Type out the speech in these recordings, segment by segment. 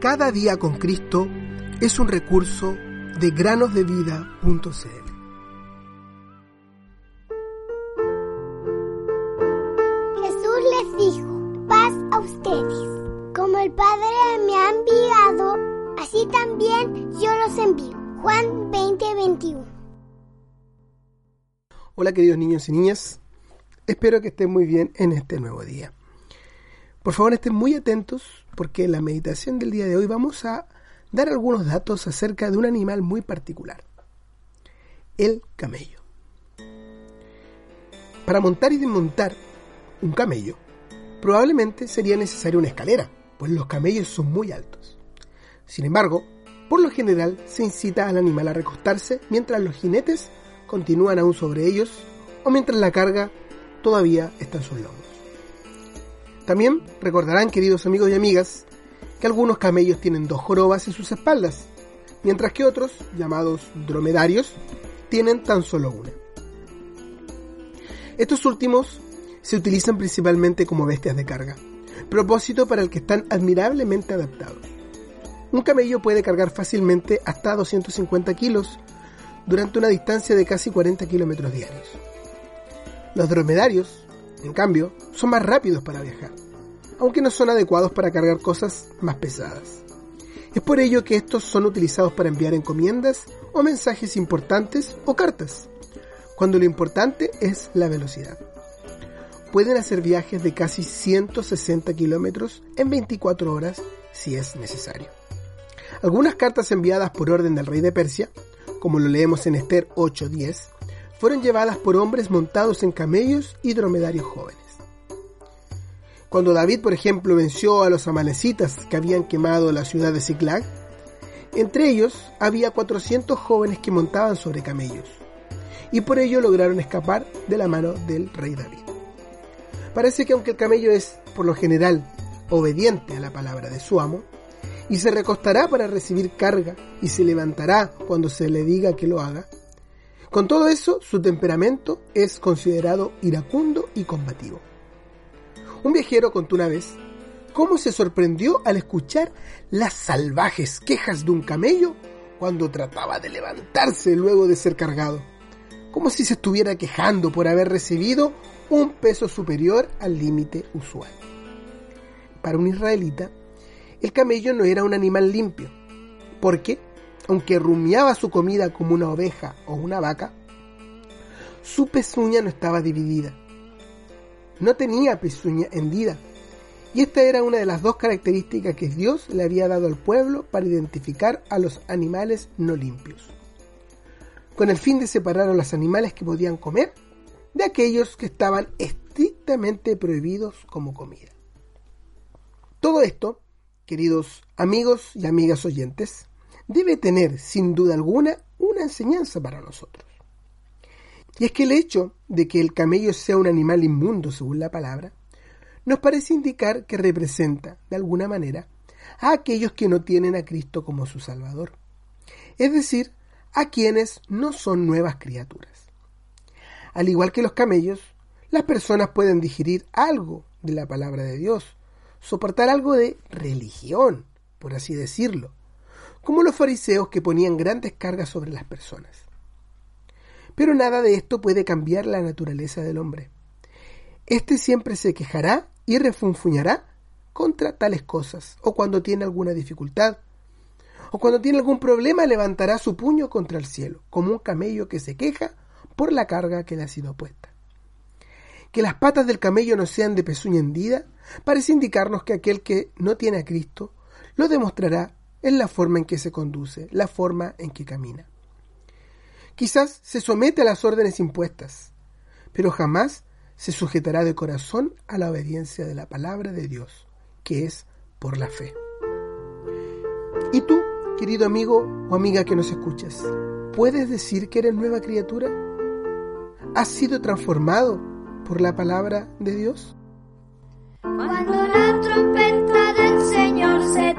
Cada día con Cristo es un recurso de granosdevida.cl. Jesús les dijo, paz a ustedes. Como el Padre me ha enviado, así también yo los envío. Juan 20:21. Hola queridos niños y niñas, espero que estén muy bien en este nuevo día. Por favor estén muy atentos porque en la meditación del día de hoy vamos a dar algunos datos acerca de un animal muy particular, el camello. Para montar y desmontar un camello, probablemente sería necesaria una escalera, pues los camellos son muy altos. Sin embargo, por lo general se incita al animal a recostarse mientras los jinetes continúan aún sobre ellos o mientras la carga todavía está en sus lomos. También recordarán, queridos amigos y amigas, que algunos camellos tienen dos jorobas en sus espaldas, mientras que otros, llamados dromedarios, tienen tan solo una. Estos últimos se utilizan principalmente como bestias de carga, propósito para el que están admirablemente adaptados. Un camello puede cargar fácilmente hasta 250 kilos durante una distancia de casi 40 kilómetros diarios. Los dromedarios, en cambio, son más rápidos para viajar, aunque no son adecuados para cargar cosas más pesadas. Es por ello que estos son utilizados para enviar encomiendas o mensajes importantes o cartas, cuando lo importante es la velocidad. Pueden hacer viajes de casi 160 kilómetros en 24 horas si es necesario. Algunas cartas enviadas por orden del rey de Persia, como lo leemos en Esther 8:10, fueron llevadas por hombres montados en camellos y dromedarios jóvenes. Cuando David, por ejemplo, venció a los amalecitas que habían quemado la ciudad de Ziklag, entre ellos había 400 jóvenes que montaban sobre camellos, y por ello lograron escapar de la mano del rey David. Parece que aunque el camello es, por lo general, obediente a la palabra de su amo, y se recostará para recibir carga y se levantará cuando se le diga que lo haga, con todo eso su temperamento es considerado iracundo y combativo. Un viajero contó una vez cómo se sorprendió al escuchar las salvajes quejas de un camello cuando trataba de levantarse luego de ser cargado, como si se estuviera quejando por haber recibido un peso superior al límite usual. Para un israelita, el camello no era un animal limpio, porque, aunque rumiaba su comida como una oveja o una vaca, su pezuña no estaba dividida no tenía pezuña hendida. Y esta era una de las dos características que Dios le había dado al pueblo para identificar a los animales no limpios, con el fin de separar a los animales que podían comer de aquellos que estaban estrictamente prohibidos como comida. Todo esto, queridos amigos y amigas oyentes, debe tener sin duda alguna una enseñanza para nosotros. Y es que el hecho de que el camello sea un animal inmundo, según la palabra, nos parece indicar que representa, de alguna manera, a aquellos que no tienen a Cristo como su Salvador, es decir, a quienes no son nuevas criaturas. Al igual que los camellos, las personas pueden digerir algo de la palabra de Dios, soportar algo de religión, por así decirlo, como los fariseos que ponían grandes cargas sobre las personas. Pero nada de esto puede cambiar la naturaleza del hombre. Este siempre se quejará y refunfuñará contra tales cosas, o cuando tiene alguna dificultad, o cuando tiene algún problema levantará su puño contra el cielo, como un camello que se queja por la carga que le ha sido puesta. Que las patas del camello no sean de pezuña hendida parece indicarnos que aquel que no tiene a Cristo lo demostrará en la forma en que se conduce, la forma en que camina. Quizás se somete a las órdenes impuestas, pero jamás se sujetará de corazón a la obediencia de la palabra de Dios, que es por la fe. ¿Y tú, querido amigo o amiga que nos escuchas, puedes decir que eres nueva criatura? ¿Has sido transformado por la palabra de Dios? Cuando la trompeta del Señor se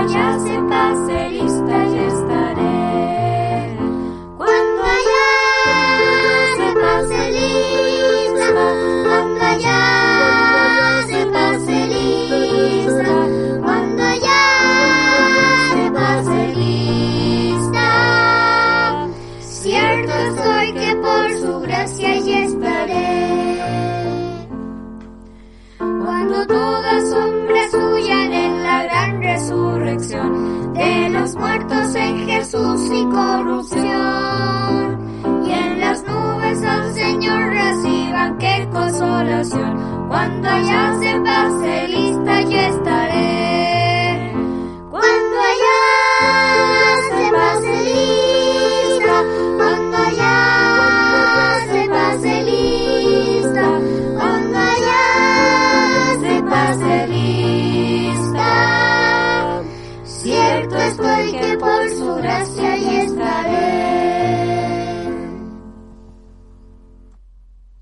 cuando allá se Cuando allá se pase lista yo estaré. Cuando allá se pase lista, cuando allá se pase lista, cuando allá se pase lista. Cierto estoy que por su gracia